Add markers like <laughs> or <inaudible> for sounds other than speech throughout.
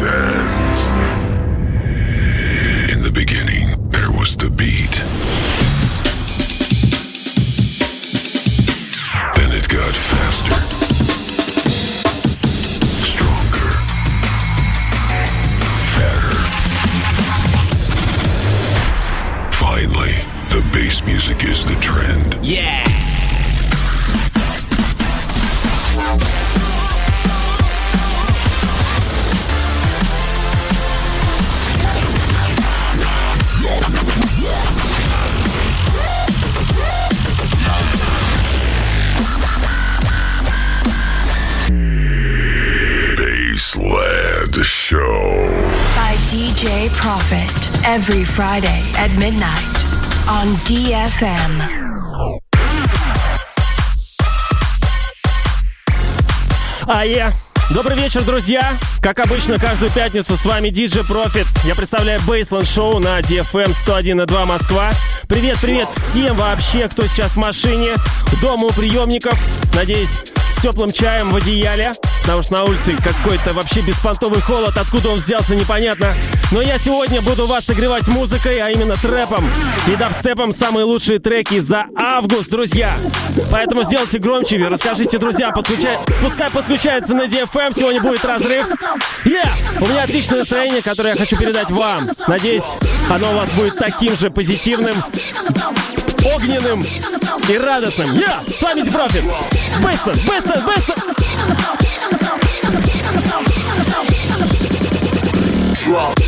Listen. Every Friday at midnight on DFM. А. Добрый вечер, друзья! Как обычно, каждую пятницу с вами DJ Profit. Я представляю Бейсленд Шоу на DFM 101.2 Москва. Привет, привет всем вообще, кто сейчас в машине, дома у приемников. Надеюсь, с теплым чаем в одеяле, потому что на улице какой-то вообще беспонтовый холод, откуда он взялся, непонятно. Но я сегодня буду вас согревать музыкой, а именно трэпом и дабстепом самые лучшие треки за август, друзья. Поэтому сделайте громче, расскажите, друзья, подключай... пускай подключается на DFM, сегодня будет разрыв. Yeah! У меня отличное настроение, которое я хочу передать вам. Надеюсь, оно у вас будет таким же позитивным, огненным и радостным. Yeah! С вами DJ Profit! Быстро, быстро, быстро! rising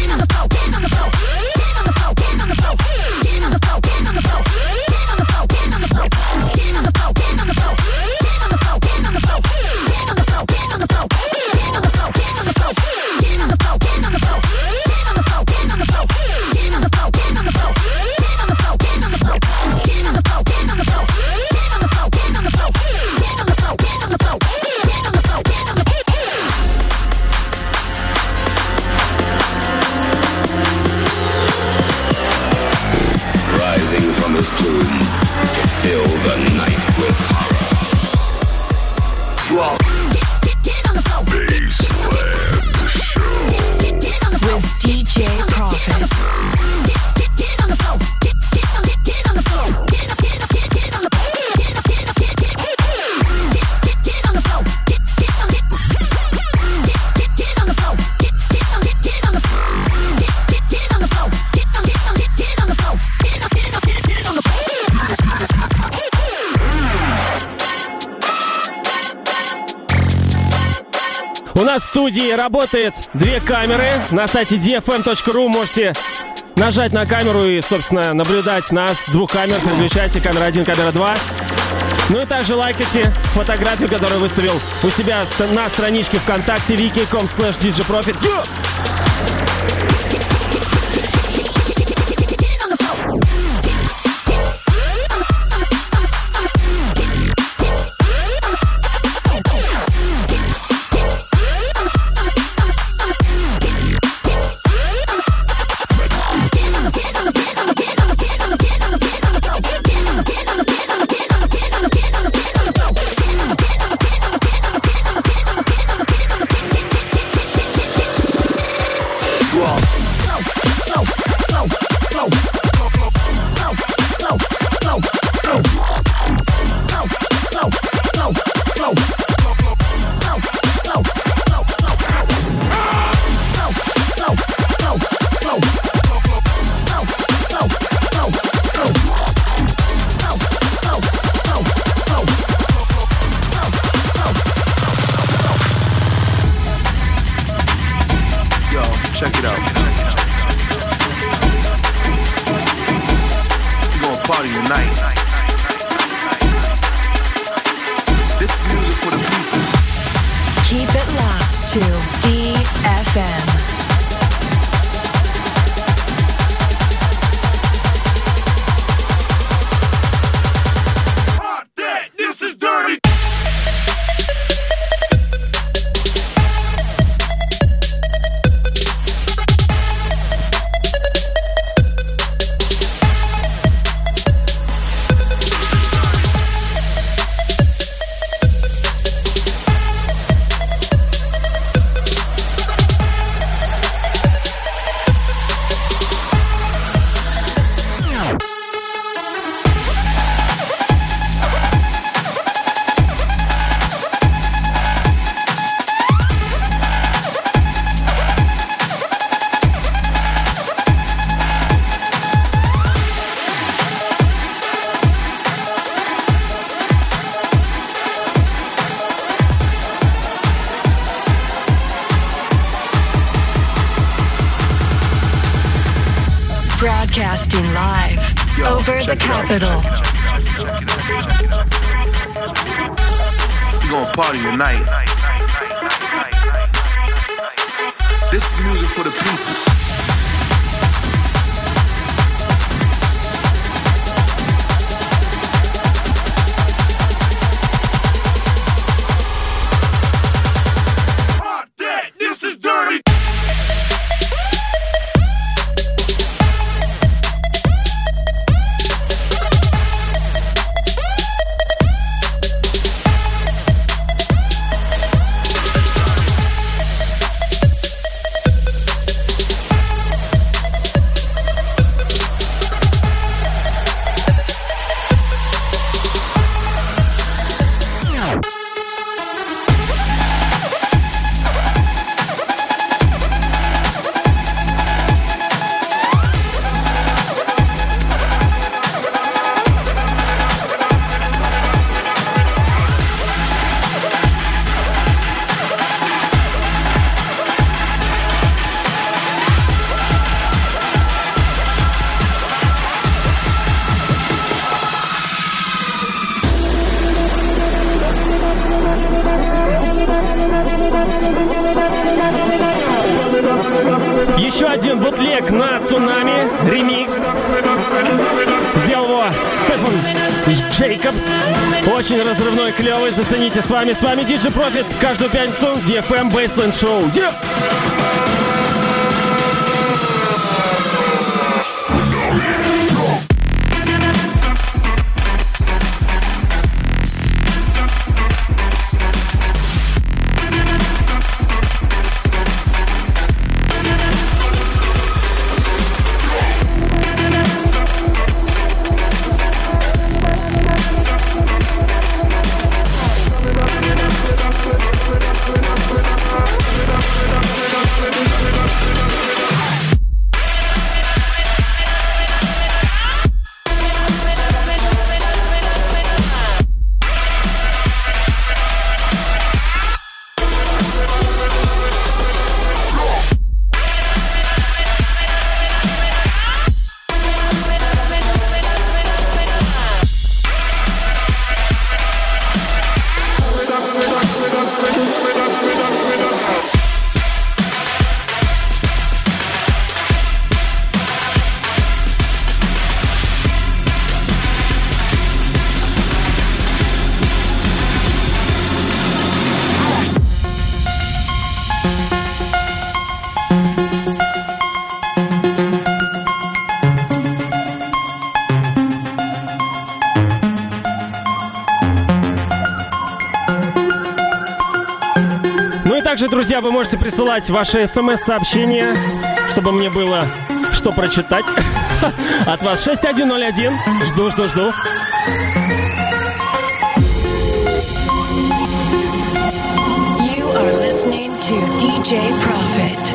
работает две камеры. На сайте dfm.ru можете нажать на камеру и, собственно, наблюдать нас двух камер. Переключайте камера 1, камера 2. Ну и также лайкайте фотографию, которую выставил у себя на страничке ВКонтакте wiki.com slash This is music for the people. С вами Диджи Профит. Каждую пятницу DFM Baseline Show. Yeah! Друзья, вы можете присылать ваши смс-сообщения, чтобы мне было что прочитать. <laughs> От вас 6101. Жду, жду, жду. You are listening to DJ Profit.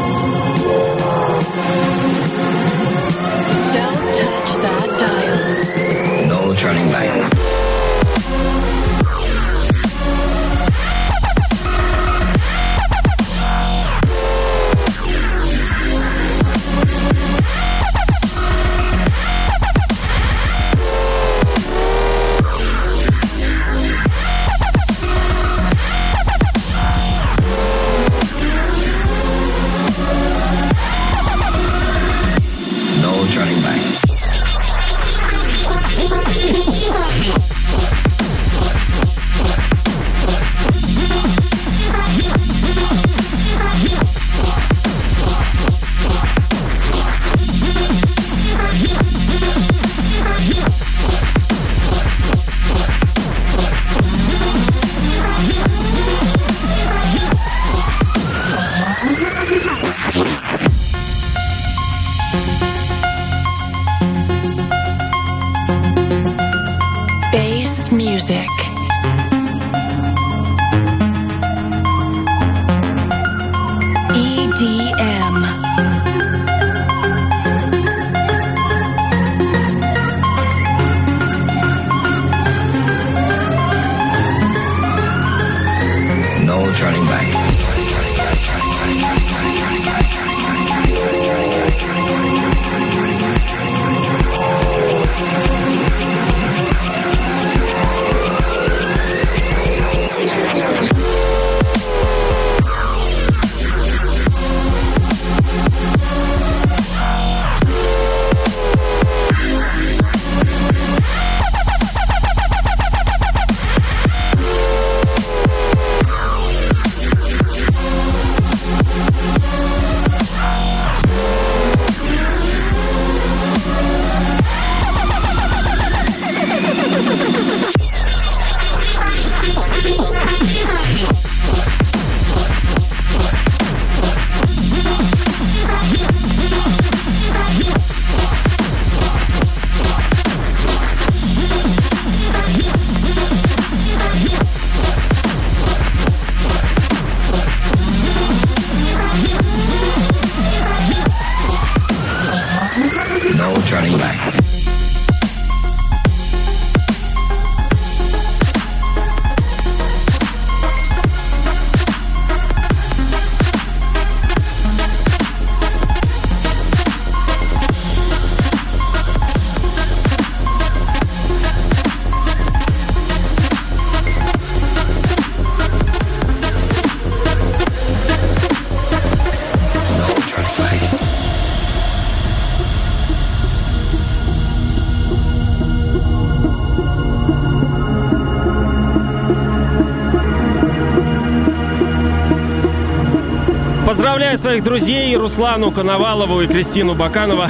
Своих друзей Руслану Коновалову и Кристину Баканова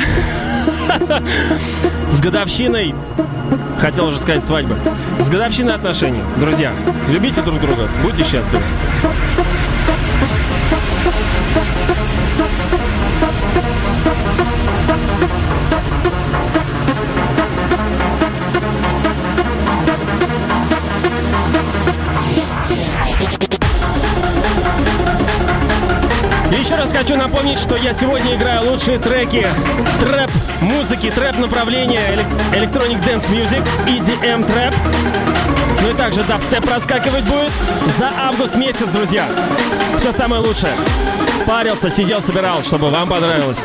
с годовщиной, хотел уже сказать свадьбы, с годовщиной отношений. Друзья, любите друг друга, будьте счастливы. Хочу напомнить, что я сегодня играю лучшие треки трэп музыки, трэп направления, Electronic Dance Music, EDM трэп. Ну и также дабстеп проскакивать будет за август месяц, друзья. Все самое лучшее. Парился, сидел, собирал, чтобы вам понравилось.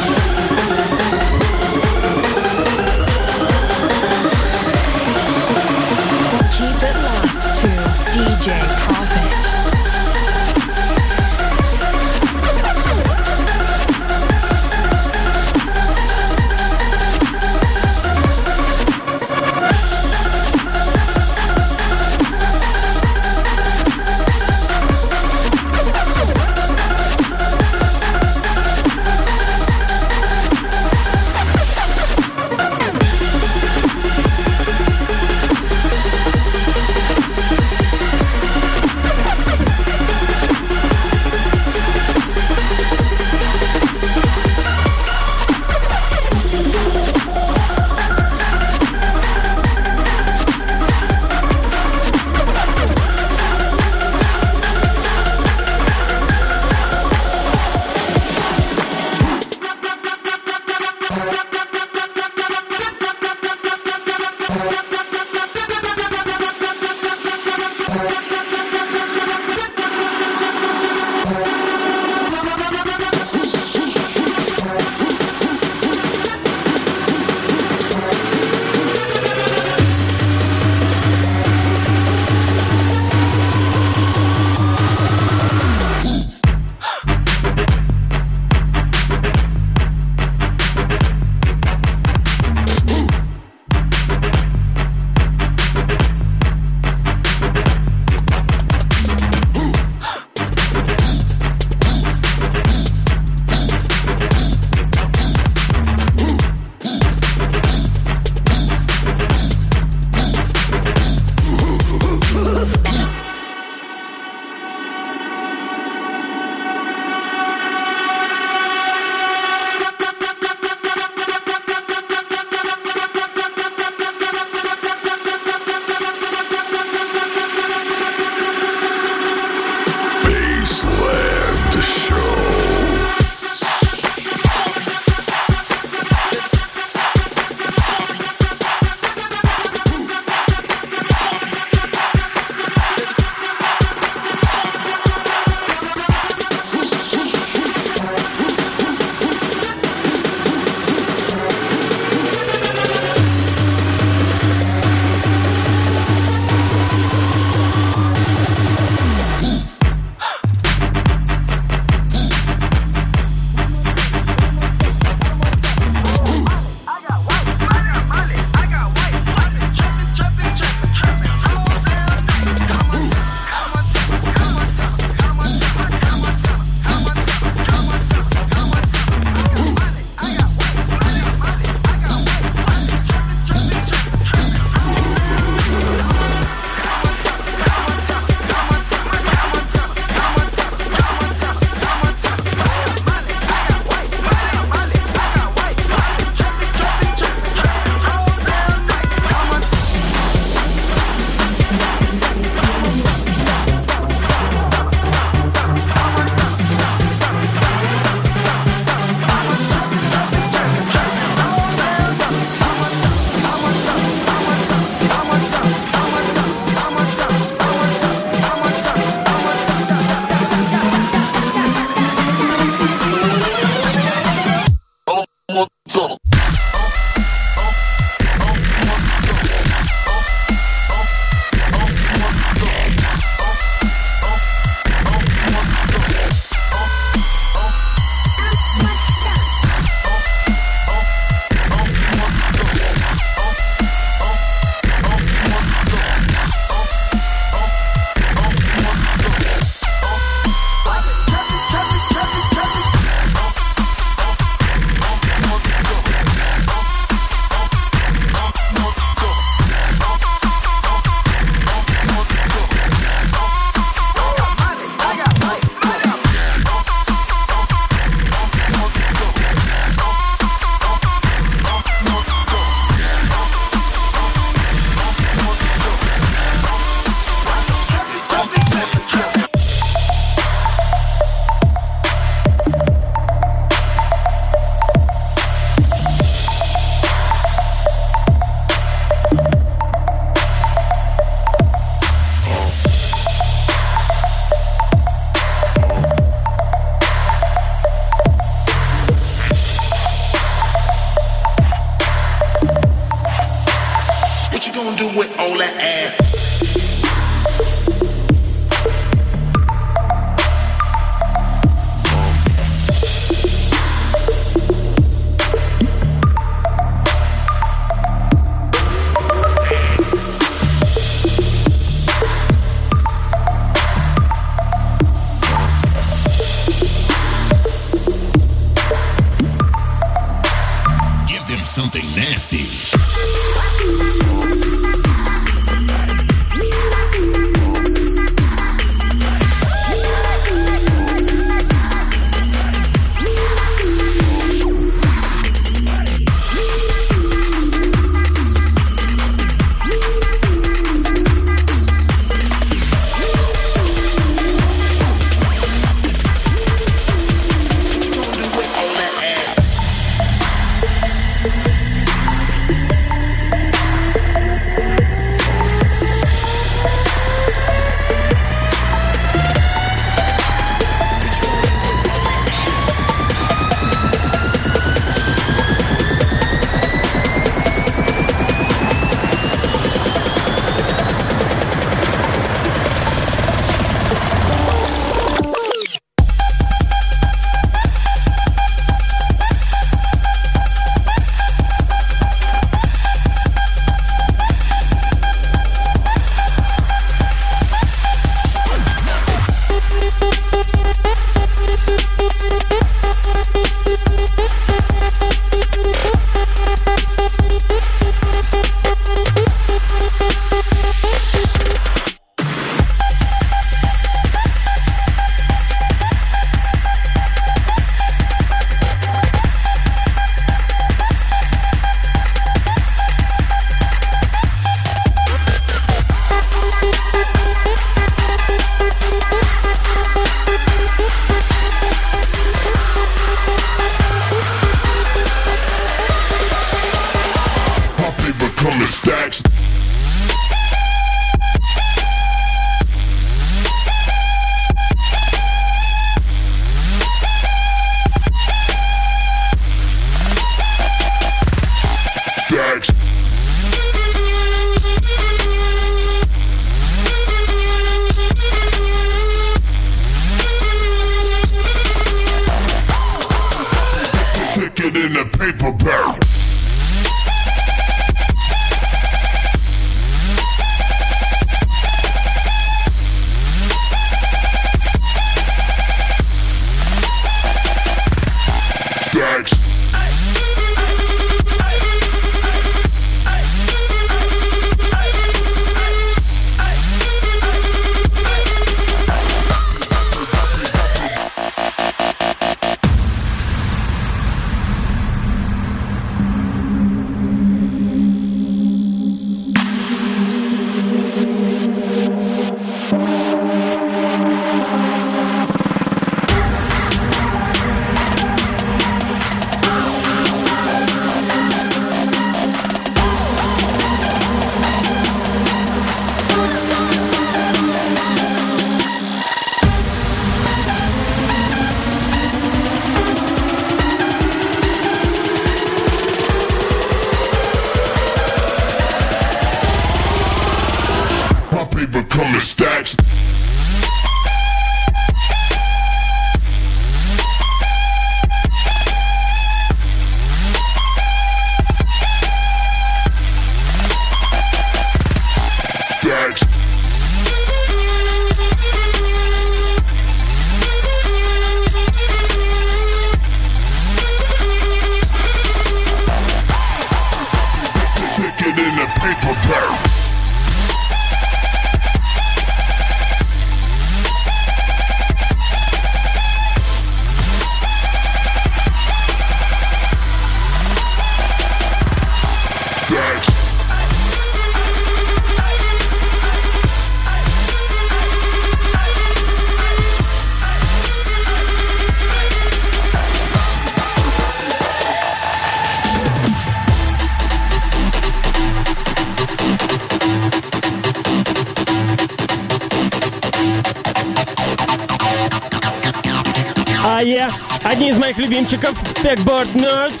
а Одни из моих любимчиков Backboard Nerds.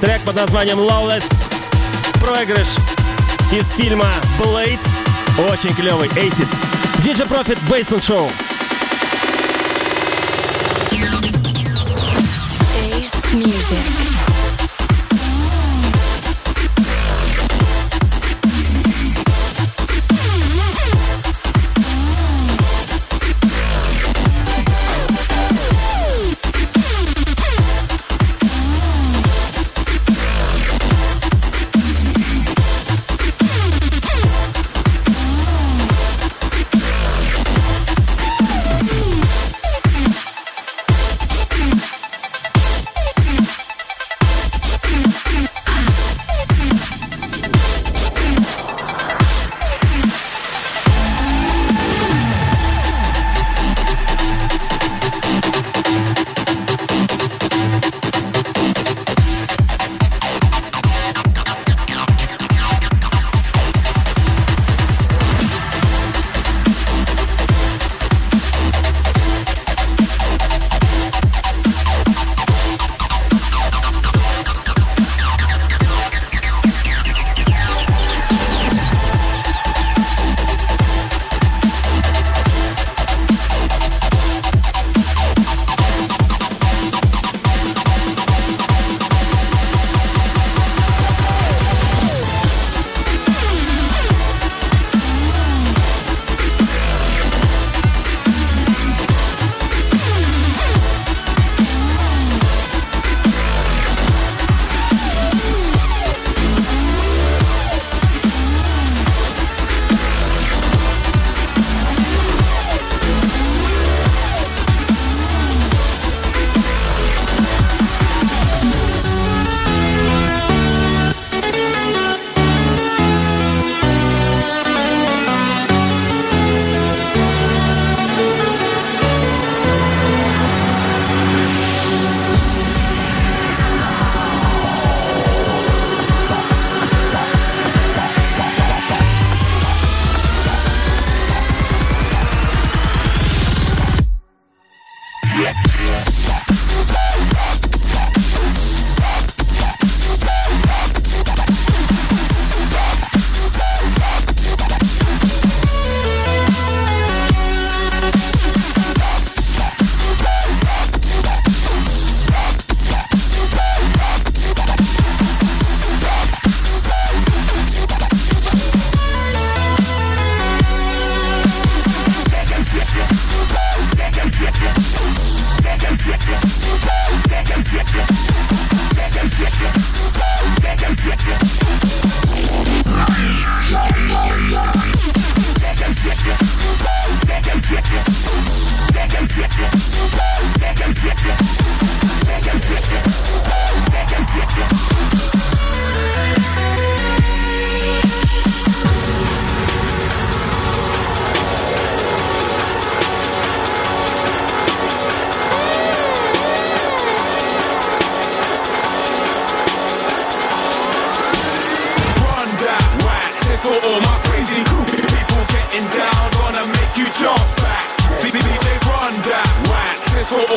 Трек под названием Lawless. Проигрыш из фильма Blade. Очень клевый. Acid. DJ Profit Basin Show. Ace Music.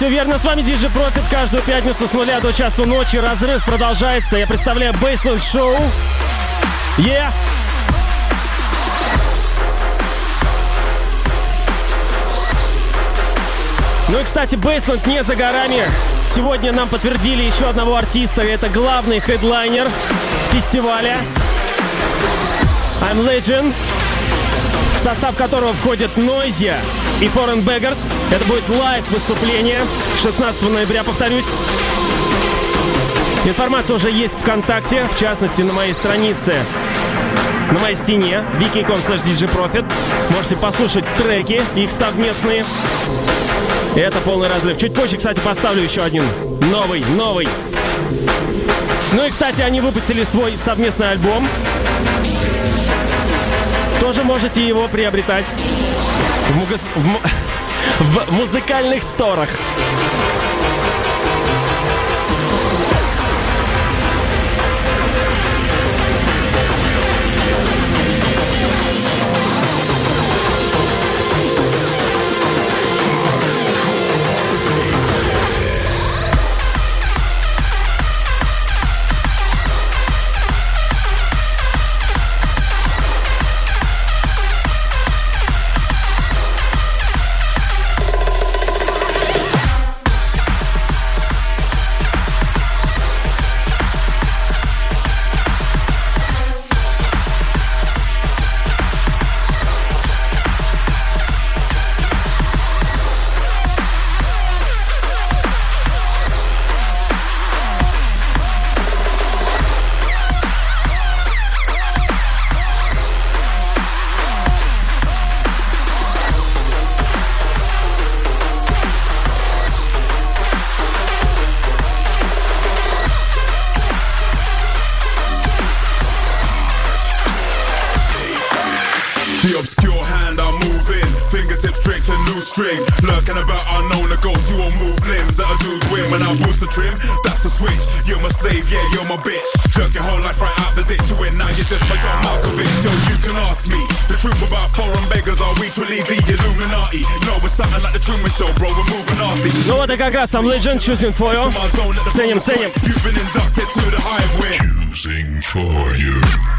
все верно, с вами DJ Profit. Каждую пятницу с нуля до часу ночи разрыв продолжается. Я представляю Baseline Show. Yeah! Ну и, кстати, Бейсленд не за горами. Сегодня нам подтвердили еще одного артиста. Это главный хедлайнер фестиваля I'm Legend, в состав которого входят Noisia и Foreign Beggars. Это будет live выступление 16 ноября, повторюсь. Информация уже есть ВКонтакте, в частности на моей странице на моей стене vk.com slash. Можете послушать треки, их совместные. Это полный разрыв. Чуть позже, кстати, поставлю еще один новый, новый. Ну и, кстати, они выпустили свой совместный альбом. Тоже можете его приобретать в, мугас... в, <laughs> в музыкальных сторах. my bitch. Jerk your whole life right out the ditch. You now you're just my John Malkovich. Yo, you can ask me the truth about foreign beggars. Are we truly the Illuminati? No, we're something like the Truman Show, bro. We're moving nasty. No, what the got some legend choosing for you. Same, same. You've been inducted to the hive. We're choosing for you.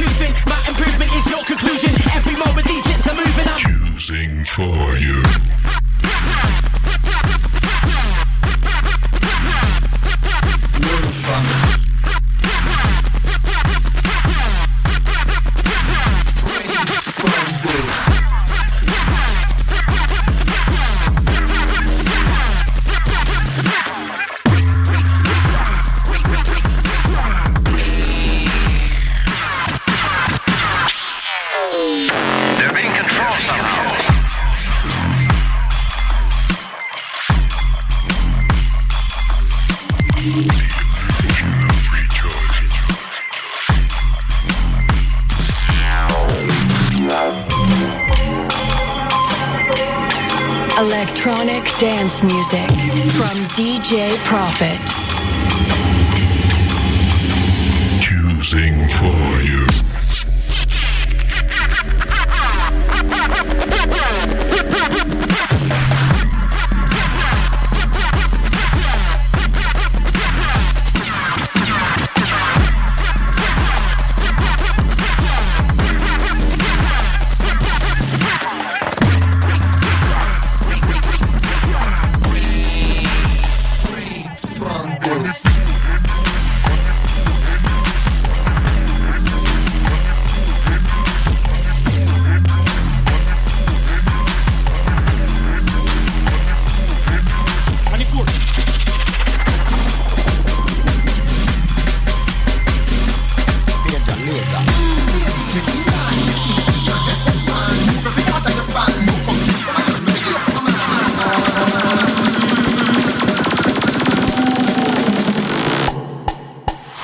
choosing my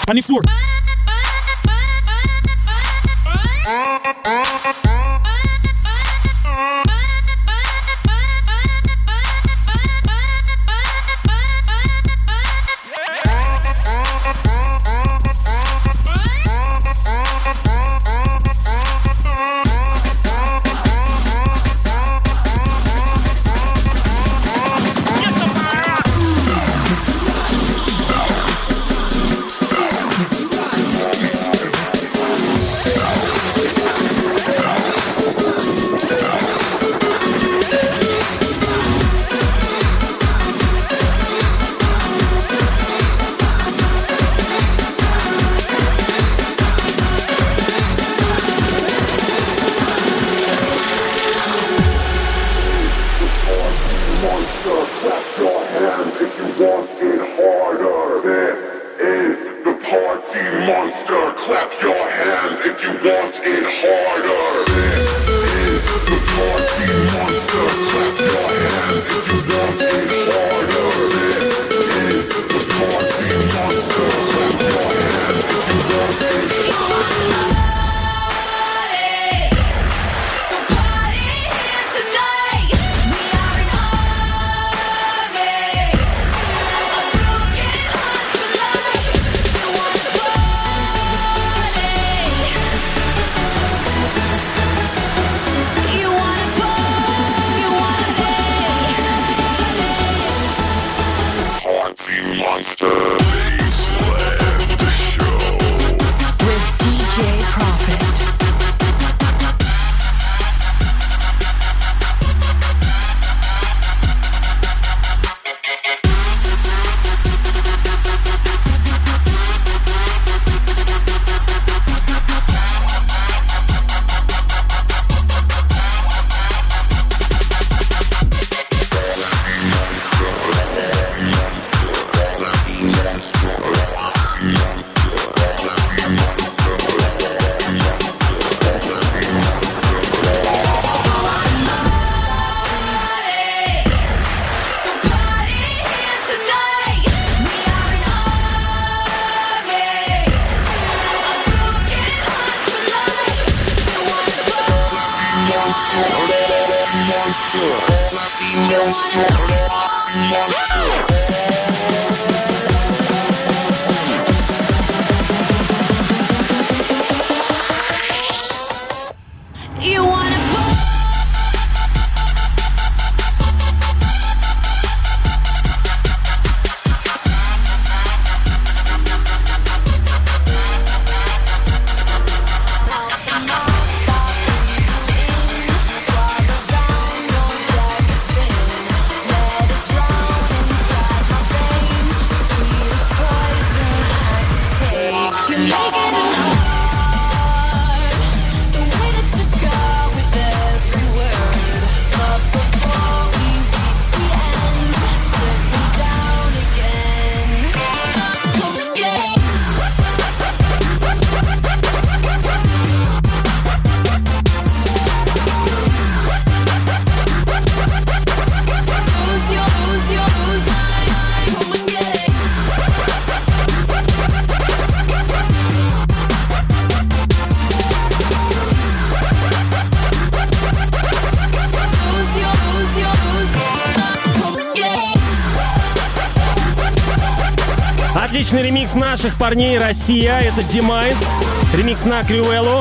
I need floor. Отличный ремикс наших парней «Россия». Это Demise. Ремикс на Крюэллу.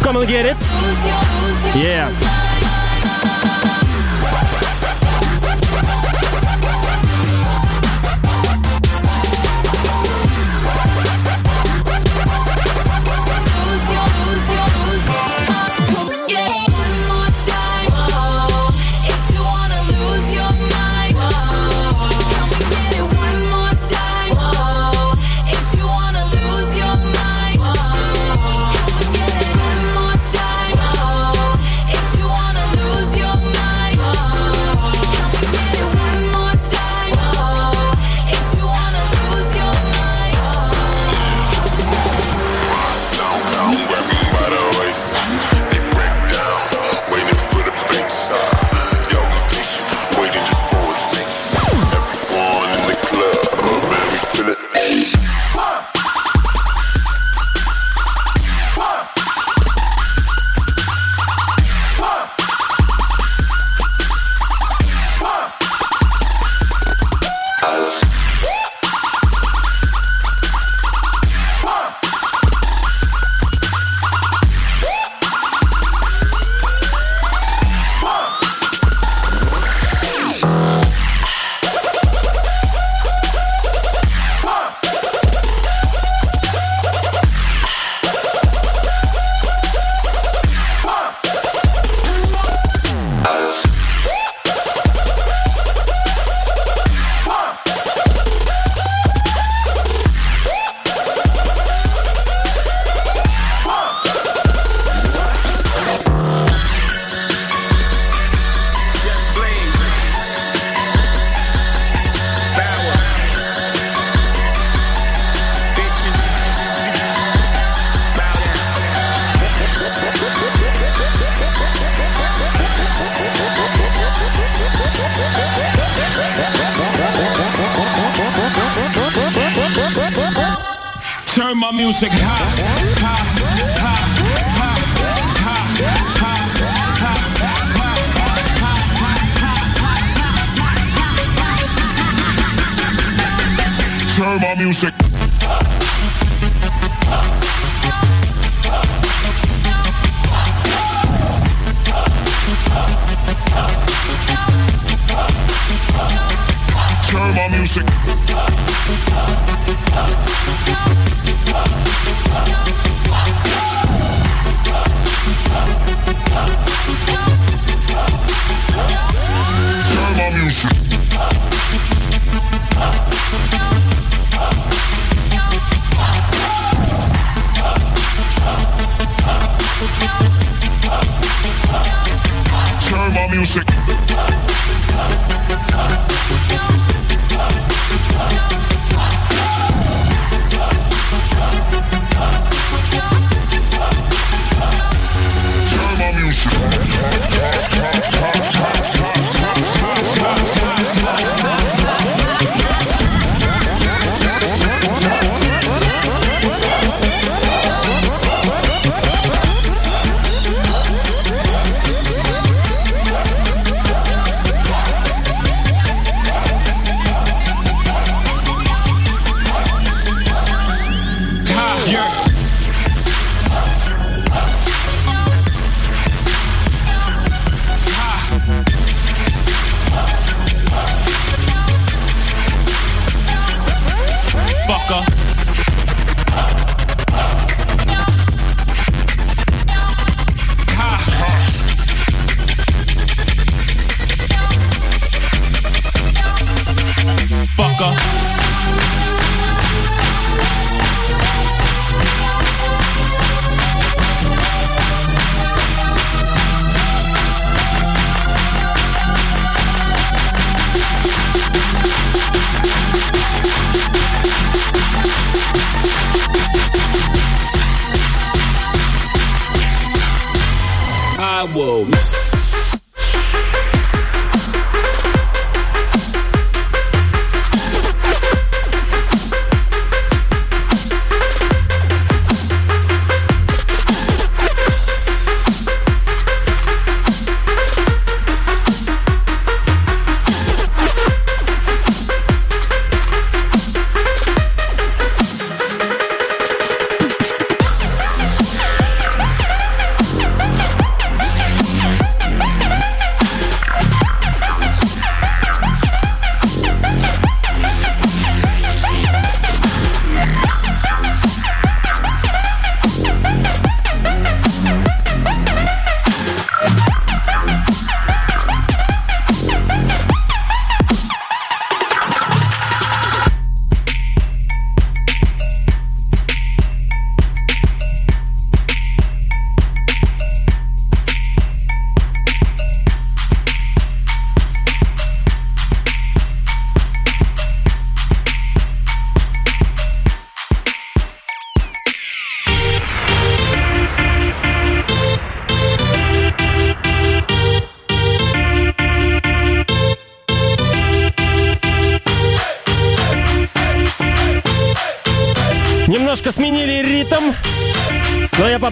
Come and get it. Yeah.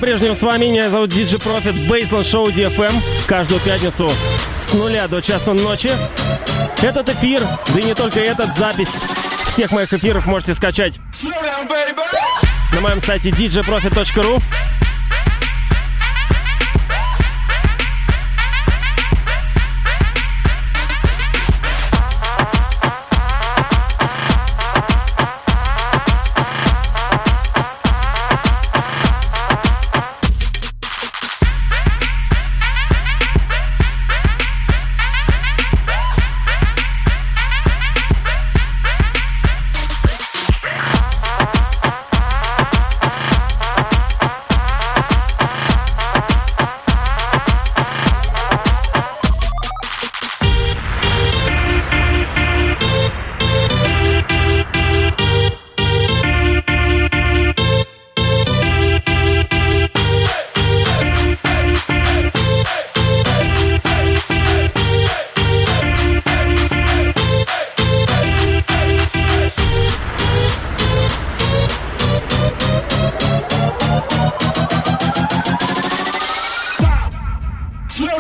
По-прежнему с вами. Меня зовут Диджи Профит, Бейсленд Шоу DFM. Каждую пятницу с нуля до часу ночи. Этот эфир, да и не только этот, запись всех моих эфиров можете скачать на моем сайте djprofit.ru.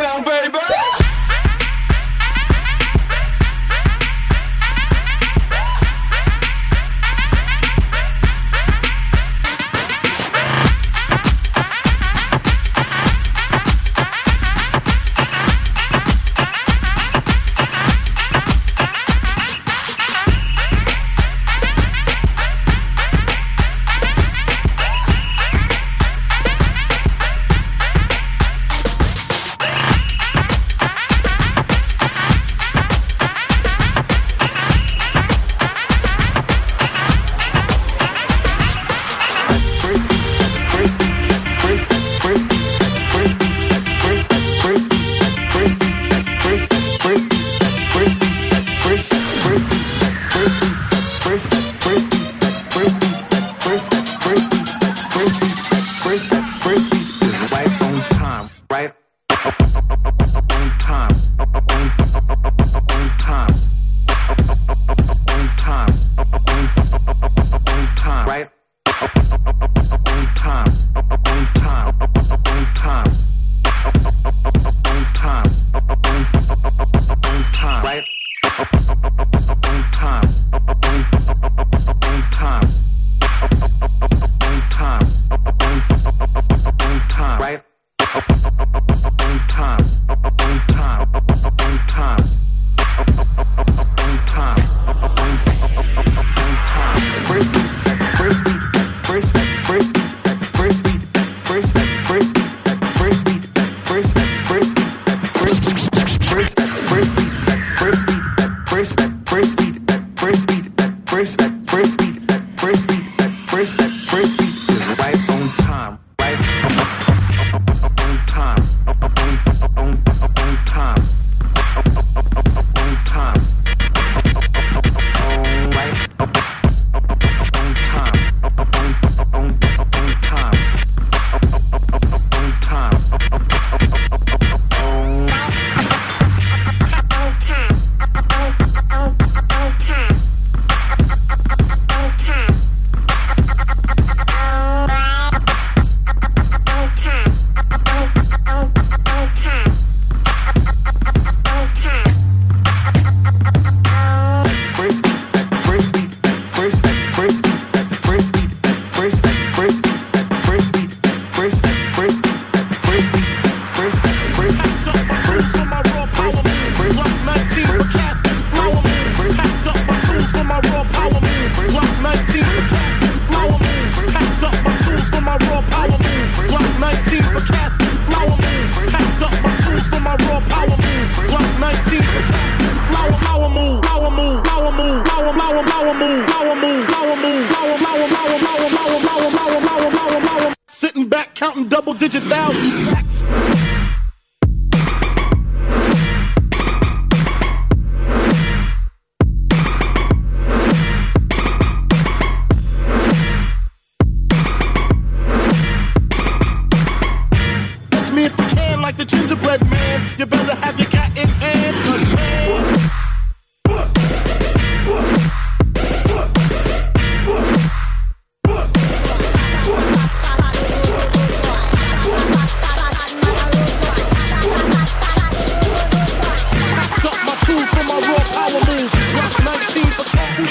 down, baby.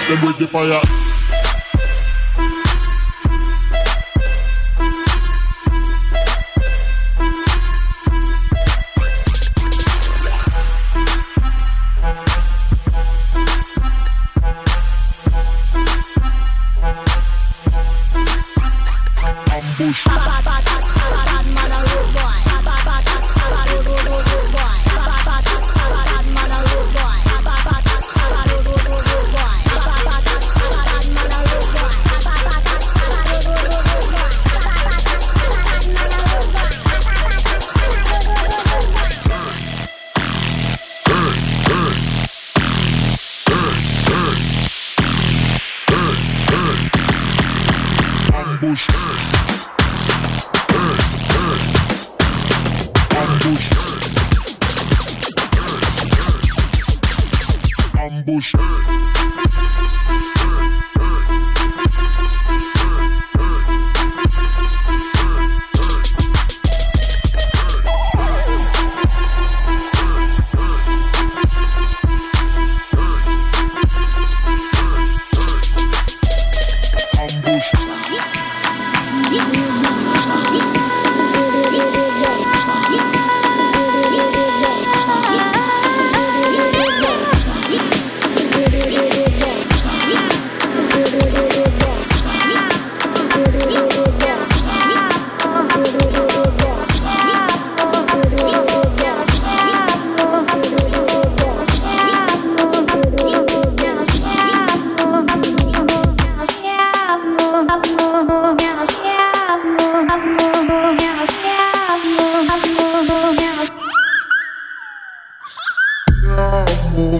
Them with the fire.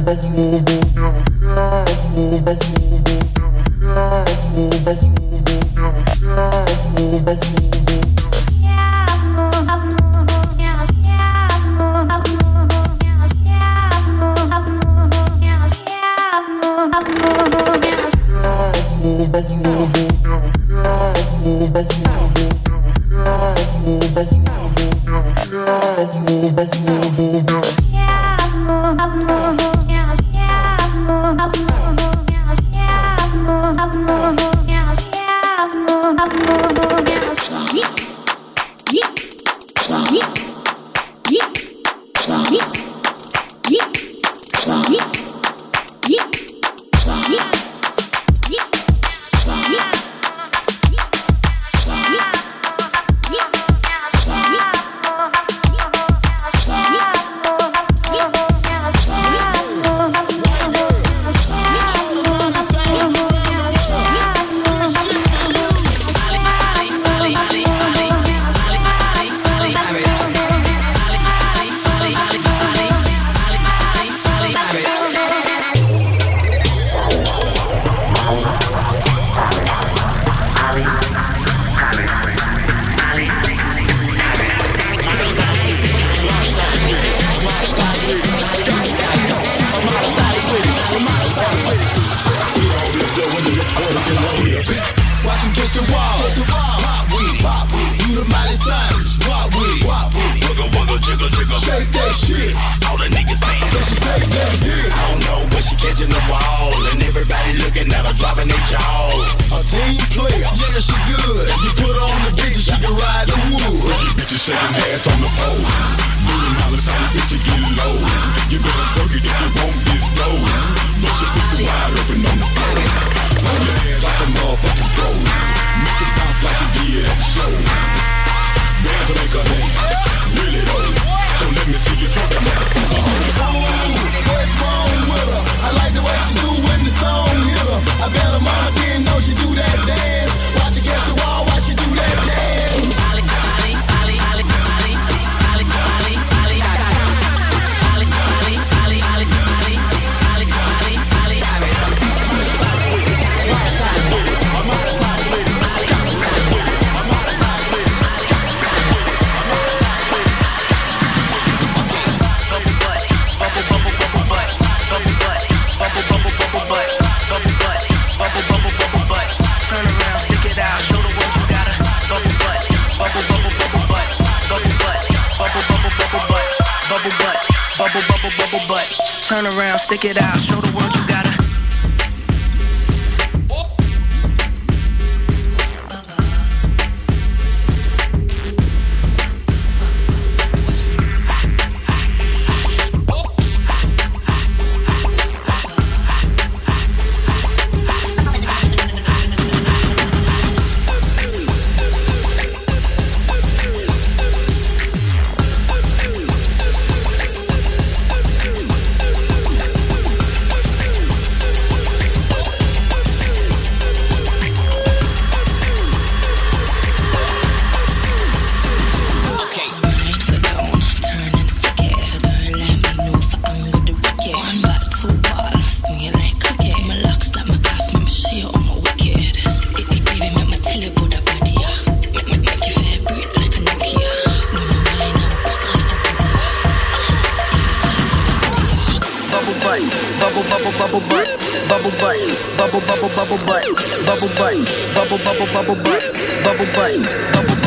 I'm shaking ass on the pole. Million dollars, how you bitch, you get low. You better work it if you want this dough. Turn around, stick it out, show the world you bubble bubble butt, bubble butt, bubble bubble bubble butt, bubble butt, bubble.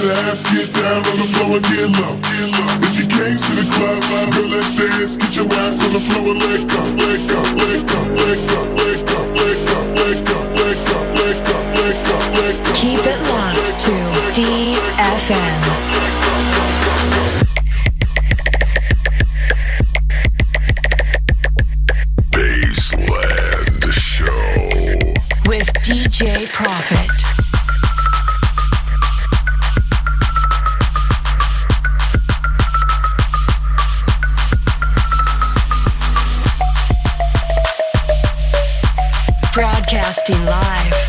Down on the floor and get low. If you came to the club, girl, let's dance. Get your ass on the floor and let go, let go, let go, let go, let go, let go, let go, let go, let go, let go, let go. Keep it locked to DFM. Baseland Show. with DJ Profit. 16 Live.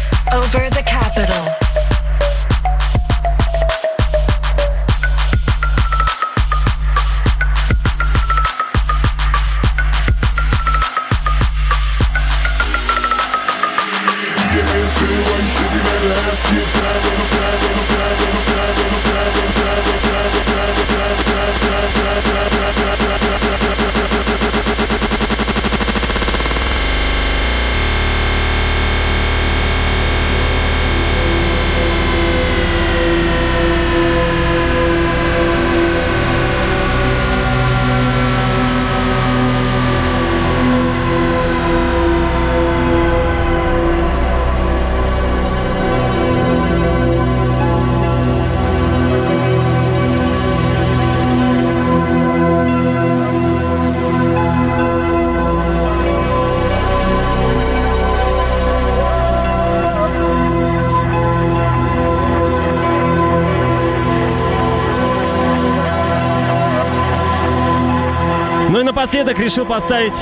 Напоследок решил поставить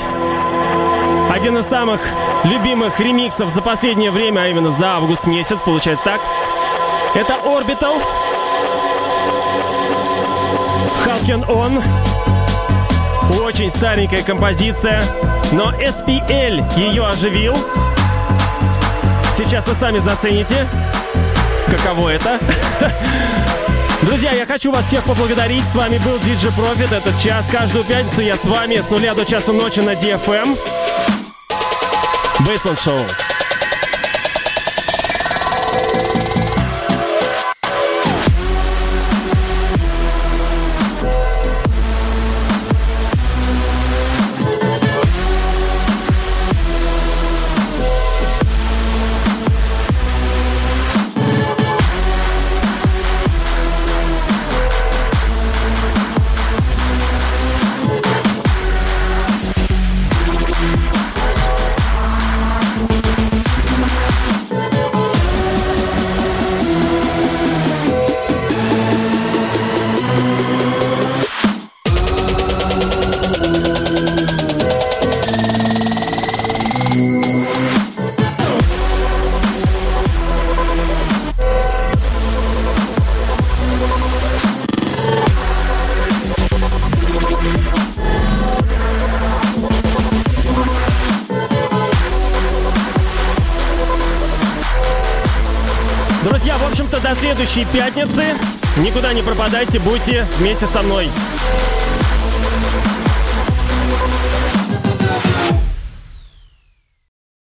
один из самых любимых ремиксов за последнее время, а именно за август месяц, получается так. Это Orbital. Can On. Очень старенькая композиция, но SPL ее оживил. Сейчас вы сами зацените, каково это. <laughs> Друзья, я хочу вас всех поблагодарить. С вами был DJ Profit. Этот час. Каждую пятницу я с вами с нуля до часу ночи на DFM. Бейсленд Шоу. Пятницы. Никуда не пропадайте, будьте вместе со мной.